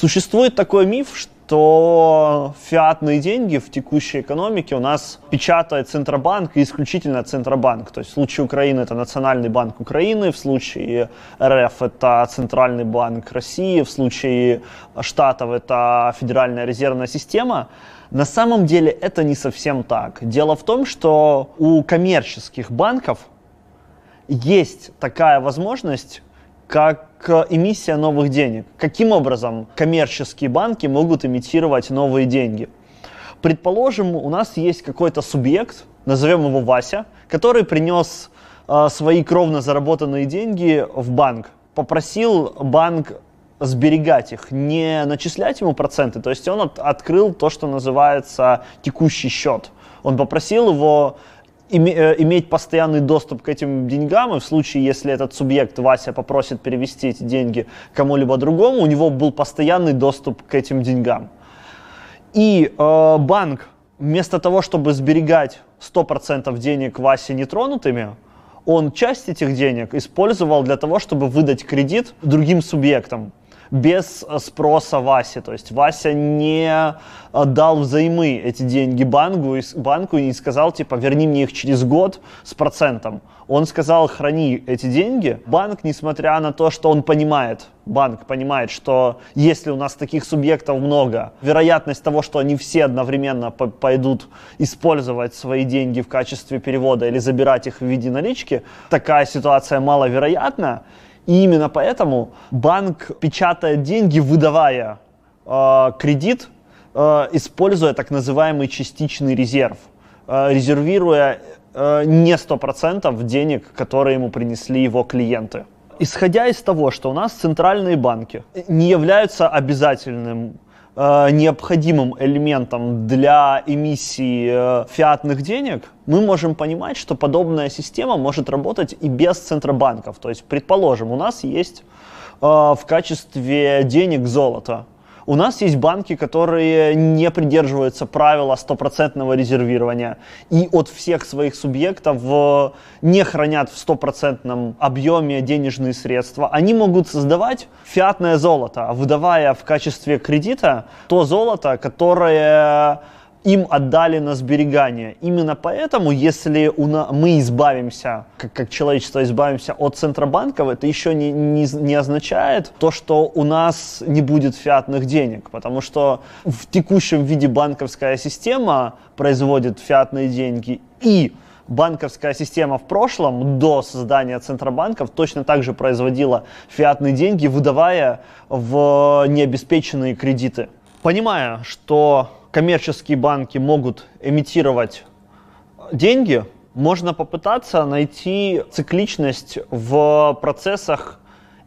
Существует такой миф, что фиатные деньги в текущей экономике у нас печатает Центробанк и исключительно Центробанк. То есть в случае Украины это Национальный банк Украины, в случае РФ это Центральный банк России, в случае Штатов это Федеральная резервная система. На самом деле это не совсем так. Дело в том, что у коммерческих банков есть такая возможность, как эмиссия новых денег. Каким образом коммерческие банки могут имитировать новые деньги? Предположим, у нас есть какой-то субъект, назовем его Вася, который принес э, свои кровно заработанные деньги в банк, попросил банк сберегать их, не начислять ему проценты. То есть он от, открыл то, что называется текущий счет. Он попросил его Э, иметь постоянный доступ к этим деньгам, и в случае, если этот субъект, Вася, попросит перевести эти деньги кому-либо другому, у него был постоянный доступ к этим деньгам. И э, банк, вместо того, чтобы сберегать 100% денег Васе нетронутыми, он часть этих денег использовал для того, чтобы выдать кредит другим субъектам без э, спроса Васи. То есть Вася не э, дал взаймы эти деньги банку банку и не сказал, типа, верни мне их через год с процентом. Он сказал, храни эти деньги. Банк, несмотря на то, что он понимает, банк понимает, что если у нас таких субъектов много, вероятность того, что они все одновременно по пойдут использовать свои деньги в качестве перевода или забирать их в виде налички, такая ситуация маловероятна. И именно поэтому банк печатает деньги, выдавая э, кредит, э, используя так называемый частичный резерв, э, резервируя э, не 100% денег, которые ему принесли его клиенты. Исходя из того, что у нас центральные банки не являются обязательным необходимым элементом для эмиссии э, фиатных денег, мы можем понимать, что подобная система может работать и без центробанков. То есть, предположим, у нас есть э, в качестве денег золото. У нас есть банки, которые не придерживаются правила стопроцентного резервирования и от всех своих субъектов э, не хранят в стопроцентном объеме денежные средства. Они могут создавать фиатное золото, выдавая в качестве кредита то золото, которое им отдали на сберегание. Именно поэтому, если мы избавимся, как, как человечество избавимся от центробанков, это еще не, не, не означает то, что у нас не будет фиатных денег, потому что в текущем виде банковская система производит фиатные деньги и банковская система в прошлом, до создания центробанков, точно так же производила фиатные деньги, выдавая в необеспеченные кредиты. Понимая, что коммерческие банки могут эмитировать деньги, можно попытаться найти цикличность в процессах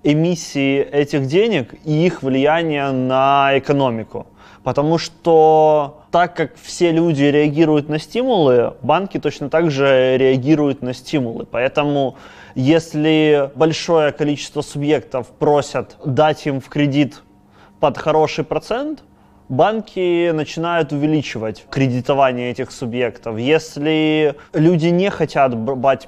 эмиссии этих денег и их влияния на экономику. Потому что так как все люди реагируют на стимулы, банки точно так же реагируют на стимулы. Поэтому если большое количество субъектов просят дать им в кредит под хороший процент, банки начинают увеличивать кредитование этих субъектов. Если люди не хотят брать,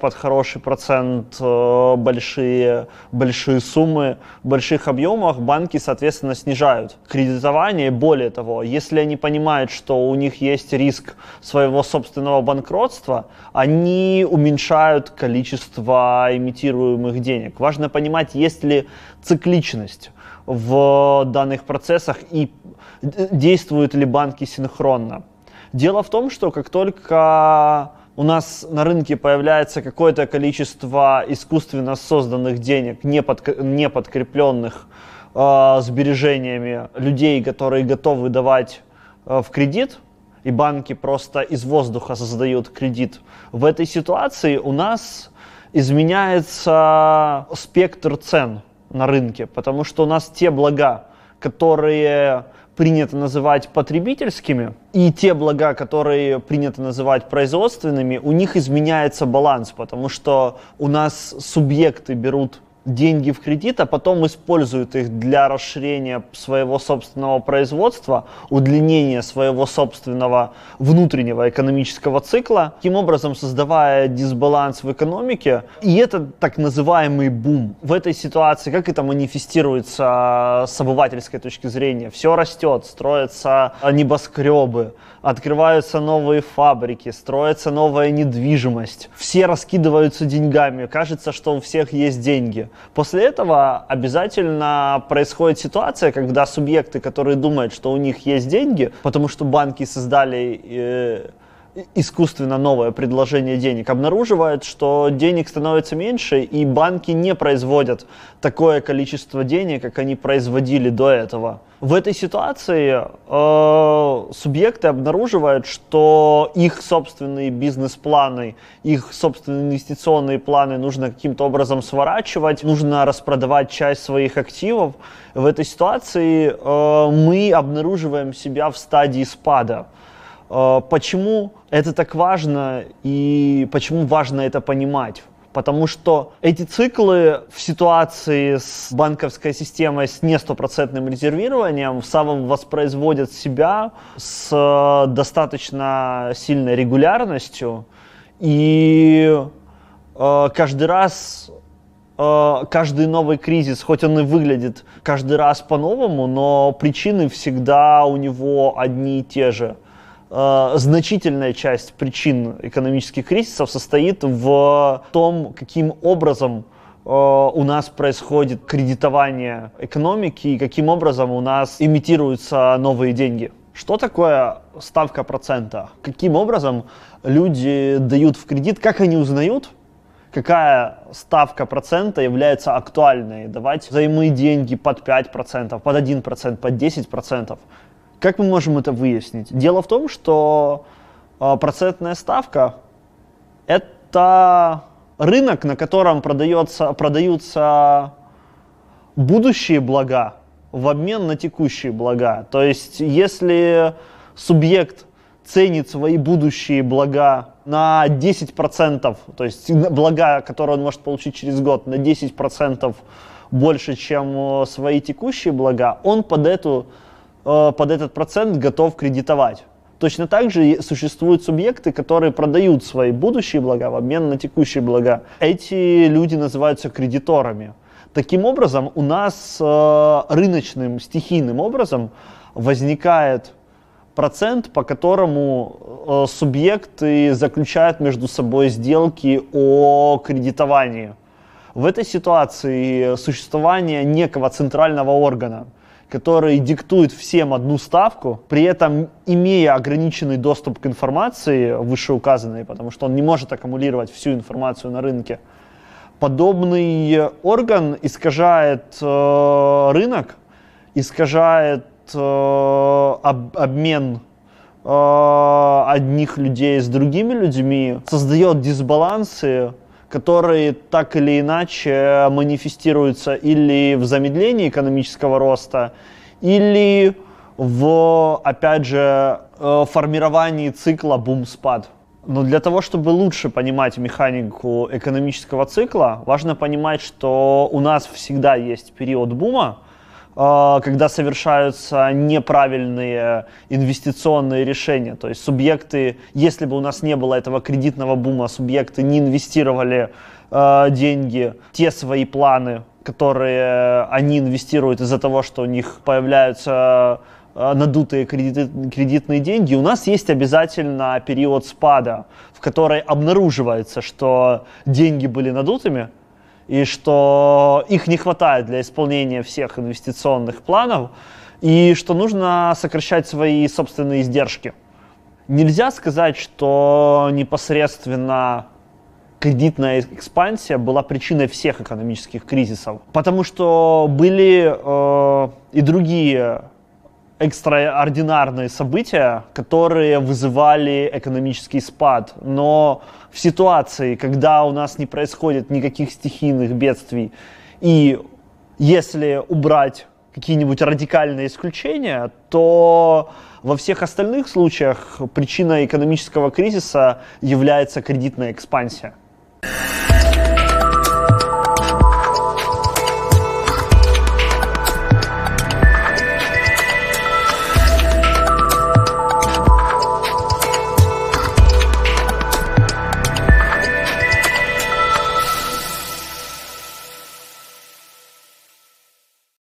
под хороший процент э, большие, большие суммы в больших объемах, банки, соответственно, снижают кредитование. Более того, если они понимают, что у них есть риск своего собственного банкротства, они уменьшают количество имитируемых денег. Важно понимать, есть ли цикличность в данных процессах и действуют ли банки синхронно. Дело в том, что как только у нас на рынке появляется какое-то количество искусственно созданных денег, не, под, не подкрепленных э, сбережениями людей, которые готовы давать э, в кредит, и банки просто из воздуха создают кредит. В этой ситуации у нас изменяется спектр цен на рынке, потому что у нас те блага, которые принято называть потребительскими, и те блага, которые принято называть производственными, у них изменяется баланс, потому что у нас субъекты берут деньги в кредит, а потом используют их для расширения своего собственного производства, удлинения своего собственного внутреннего экономического цикла, таким образом создавая дисбаланс в экономике. И это так называемый бум. В этой ситуации, как это манифестируется с обывательской точки зрения? Все растет, строятся небоскребы, открываются новые фабрики, строится новая недвижимость. Все раскидываются деньгами, кажется, что у всех есть деньги. После этого обязательно происходит ситуация, когда субъекты, которые думают, что у них есть деньги, потому что банки создали э, искусственно новое предложение денег, обнаруживают, что денег становится меньше, и банки не производят такое количество денег, как они производили до этого. В этой ситуации э, субъекты обнаруживают, что их собственные бизнес-планы, их собственные инвестиционные планы нужно каким-то образом сворачивать, нужно распродавать часть своих активов. В этой ситуации э, мы обнаруживаем себя в стадии спада. Э, почему это так важно и почему важно это понимать? Потому что эти циклы в ситуации с банковской системой с не стопроцентным резервированием в самом воспроизводят себя с э, достаточно сильной регулярностью. И э, каждый раз каждый новый кризис, хоть он и выглядит каждый раз по-новому, но причины всегда у него одни и те же – Э, значительная часть причин экономических кризисов состоит в том, каким образом э, у нас происходит кредитование экономики и каким образом у нас имитируются новые деньги. Что такое ставка процента? Каким образом люди дают в кредит? Как они узнают, какая ставка процента является актуальной? Давать взаймы деньги под 5%, под 1%, под 10%. Как мы можем это выяснить? Дело в том, что э, процентная ставка – это рынок, на котором продается, продаются будущие блага в обмен на текущие блага. То есть, если субъект ценит свои будущие блага на 10%, то есть блага, которые он может получить через год, на 10% больше, чем свои текущие блага, он под эту Э, под этот процент готов кредитовать. Точно так же существуют субъекты, которые продают свои будущие блага в обмен на текущие блага. Эти люди называются кредиторами. Таким образом, у нас э, рыночным, стихийным образом возникает процент, по которому э, субъекты заключают между собой сделки о кредитовании. В этой ситуации существование некого центрального органа – который диктует всем одну ставку, при этом имея ограниченный доступ к информации вышеуказанной, потому что он не может аккумулировать всю информацию на рынке, подобный орган искажает э, рынок, искажает э, об, обмен э, одних людей с другими людьми, создает дисбалансы которые так или иначе манифестируются или в замедлении экономического роста, или в, опять же, э, формировании цикла бум-спад. Но для того, чтобы лучше понимать механику экономического цикла, важно понимать, что у нас всегда есть период бума, когда совершаются неправильные инвестиционные решения. То есть субъекты, если бы у нас не было этого кредитного бума, субъекты не инвестировали э, деньги, те свои планы, которые они инвестируют из-за того, что у них появляются э, надутые кредиты, кредитные деньги, у нас есть обязательно период спада, в который обнаруживается, что деньги были надутыми, и что их не хватает для исполнения всех инвестиционных планов, и что нужно сокращать свои собственные издержки. Нельзя сказать, что непосредственно кредитная экспансия была причиной всех экономических кризисов, потому что были э, и другие экстраординарные события, которые вызывали экономический спад. Но в ситуации, когда у нас не происходит никаких стихийных бедствий, и если убрать какие-нибудь радикальные исключения, то во всех остальных случаях причиной экономического кризиса является кредитная экспансия.